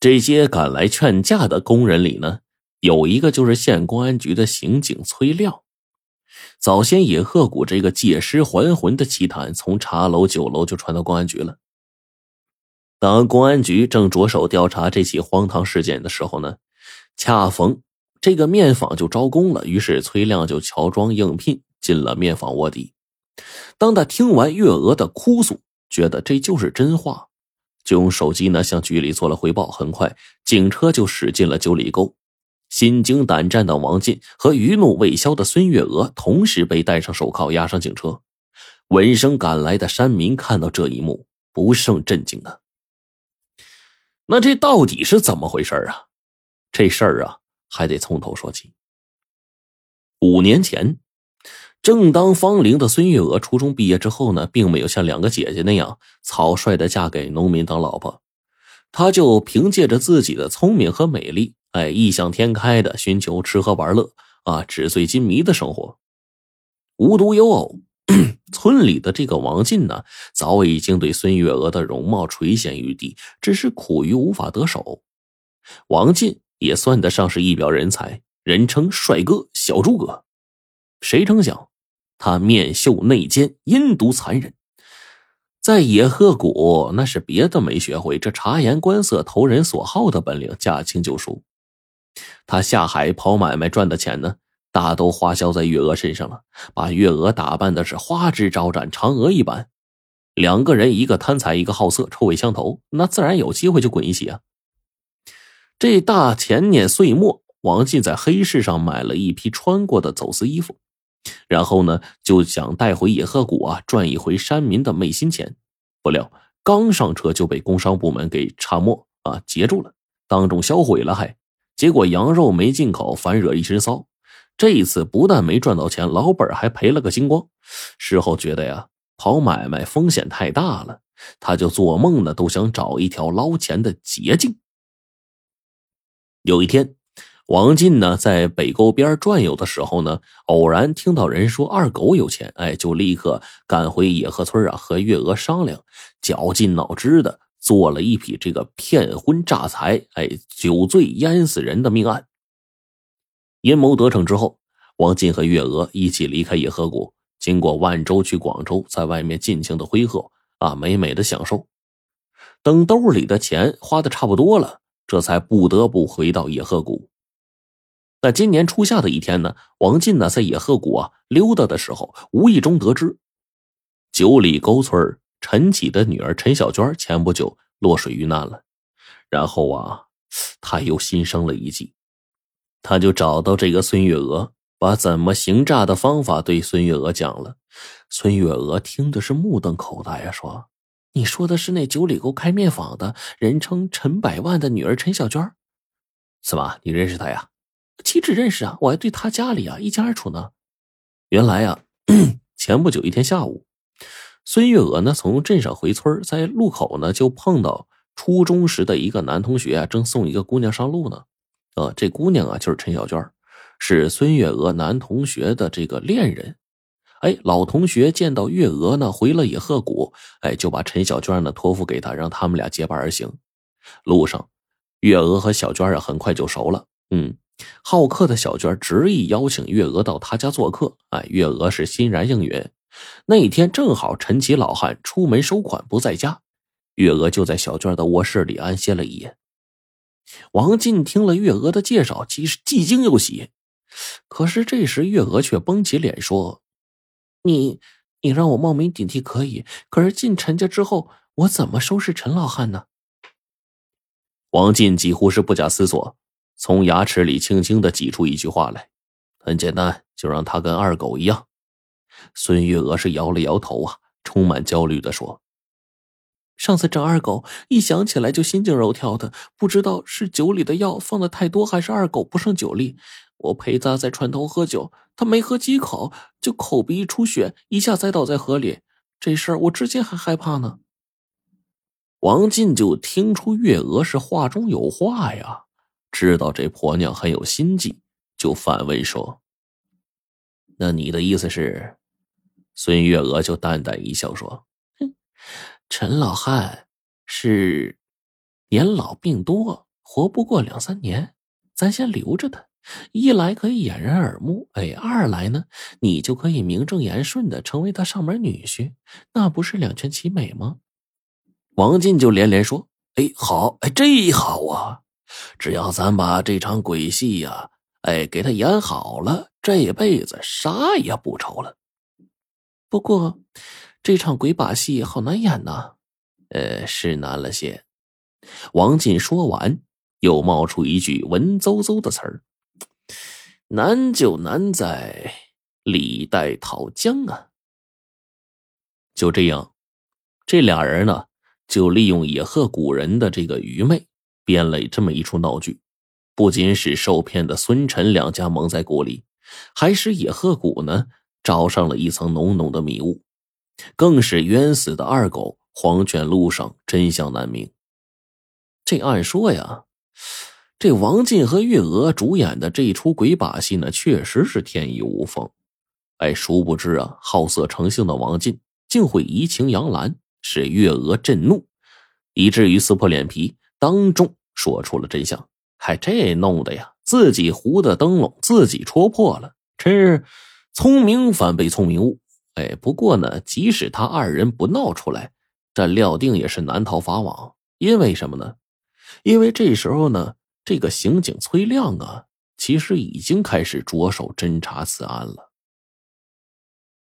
这些赶来劝架的工人里呢，有一个就是县公安局的刑警崔亮。早先野鹤谷这个借尸还魂的奇谈，从茶楼、酒楼就传到公安局了。当公安局正着手调查这起荒唐事件的时候呢，恰逢这个面坊就招工了，于是崔亮就乔装应聘进了面坊卧底。当他听完月娥的哭诉，觉得这就是真话，就用手机呢向局里做了汇报。很快，警车就驶进了九里沟。心惊胆战的王进和余怒未消的孙月娥同时被戴上手铐，押上警车。闻声赶来的山民看到这一幕，不胜震惊啊！那这到底是怎么回事啊？这事儿啊，还得从头说起。五年前，正当芳龄的孙月娥初中毕业之后呢，并没有像两个姐姐那样草率的嫁给农民当老婆，她就凭借着自己的聪明和美丽。哎，异想天开的寻求吃喝玩乐啊，纸醉金迷的生活。无独有偶，村里的这个王进呢，早已经对孙月娥的容貌垂涎欲滴，只是苦于无法得手。王进也算得上是一表人才，人称帅哥小诸葛。谁成想，他面秀内奸，阴毒残忍。在野鹤谷，那是别的没学会，这察言观色、投人所好的本领驾轻就熟。他下海跑买卖赚的钱呢，大都花销在月娥身上了，把月娥打扮的是花枝招展，嫦娥一般。两个人，一个贪财，一个好色，臭味相投，那自然有机会就滚一起啊。这大前年岁末，王进在黑市上买了一批穿过的走私衣服，然后呢，就想带回野鹤谷啊，赚一回山民的昧心钱。不料刚上车就被工商部门给查没啊，截住了，当众销毁了，还。结果羊肉没进口，反惹一身骚。这一次不但没赚到钱，老本还赔了个精光。事后觉得呀，跑买卖风险太大了，他就做梦呢，都想找一条捞钱的捷径。有一天，王进呢在北沟边转悠的时候呢，偶然听到人说二狗有钱，哎，就立刻赶回野河村啊，和月娥商量，绞尽脑汁的。做了一笔这个骗婚诈财，哎，酒醉淹死人的命案。阴谋得逞之后，王进和月娥一起离开野河谷，经过万州去广州，在外面尽情的挥霍啊，美美的享受。等兜里的钱花的差不多了，这才不得不回到野河谷。那今年初夏的一天呢，王进呢在野鹤谷啊溜达的时候，无意中得知九里沟村陈启的女儿陈小娟前不久落水遇难了，然后啊，他又心生了一计，他就找到这个孙月娥，把怎么行诈的方法对孙月娥讲了。孙月娥听的是目瞪口呆呀，说：“你说的是那九里沟开面坊的人称陈百万的女儿陈小娟？怎么，你认识她呀？岂止认识啊，我还对他家里啊一清二楚呢。原来啊，前不久一天下午。”孙月娥呢，从镇上回村，在路口呢，就碰到初中时的一个男同学啊，正送一个姑娘上路呢。呃，这姑娘啊，就是陈小娟，是孙月娥男同学的这个恋人。哎，老同学见到月娥呢，回了野鹤谷，哎，就把陈小娟呢托付给他，让他们俩结伴而行。路上，月娥和小娟啊，很快就熟了。嗯，好客的小娟执意邀请月娥到他家做客。哎，月娥是欣然应允。那天正好陈奇老汉出门收款不在家，月娥就在小娟的卧室里安歇了一夜。王进听了月娥的介绍，既是既惊又喜。可是这时月娥却绷起脸说：“你你让我冒名顶替可以，可是进陈家之后，我怎么收拾陈老汉呢？”王进几乎是不假思索，从牙齿里轻轻的挤出一句话来：“很简单，就让他跟二狗一样。”孙月娥是摇了摇头啊，充满焦虑的说：“上次整二狗，一想起来就心惊肉跳的，不知道是酒里的药放的太多，还是二狗不胜酒力。我陪他在船头喝酒，他没喝几口就口鼻一出血，一下栽倒在河里。这事儿我至今还害怕呢。”王进就听出月娥是话中有话呀，知道这婆娘很有心计，就反问说：“那你的意思是？”孙月娥就淡淡一笑说：“哼，陈老汉是年老病多，活不过两三年，咱先留着他。一来可以掩人耳目，哎，二来呢，你就可以名正言顺的成为他上门女婿，那不是两全其美吗？王进就连连说：“哎，好，哎，这好啊！只要咱把这场鬼戏呀，哎，给他演好了，这辈子啥也不愁了。不过，这场鬼把戏好难演呐，呃，是难了些。”王进说完，又冒出一句文绉绉的词儿。难就难在李代讨江啊！就这样，这俩人呢，就利用野鹤古人的这个愚昧，编了这么一出闹剧，不仅使受骗的孙陈两家蒙在鼓里，还使野鹤谷呢罩上了一层浓浓的迷雾，更使冤死的二狗黄泉路上真相难明。这按说呀。这王进和月娥主演的这一出鬼把戏呢，确实是天衣无缝。哎，殊不知啊，好色成性的王进竟会移情杨澜，使月娥震怒，以至于撕破脸皮，当众说出了真相。还这弄的呀，自己糊的灯笼自己戳破了，真是聪明反被聪明误。哎，不过呢，即使他二人不闹出来，这料定也是难逃法网。因为什么呢？因为这时候呢。这个刑警崔亮啊，其实已经开始着手侦查此案了。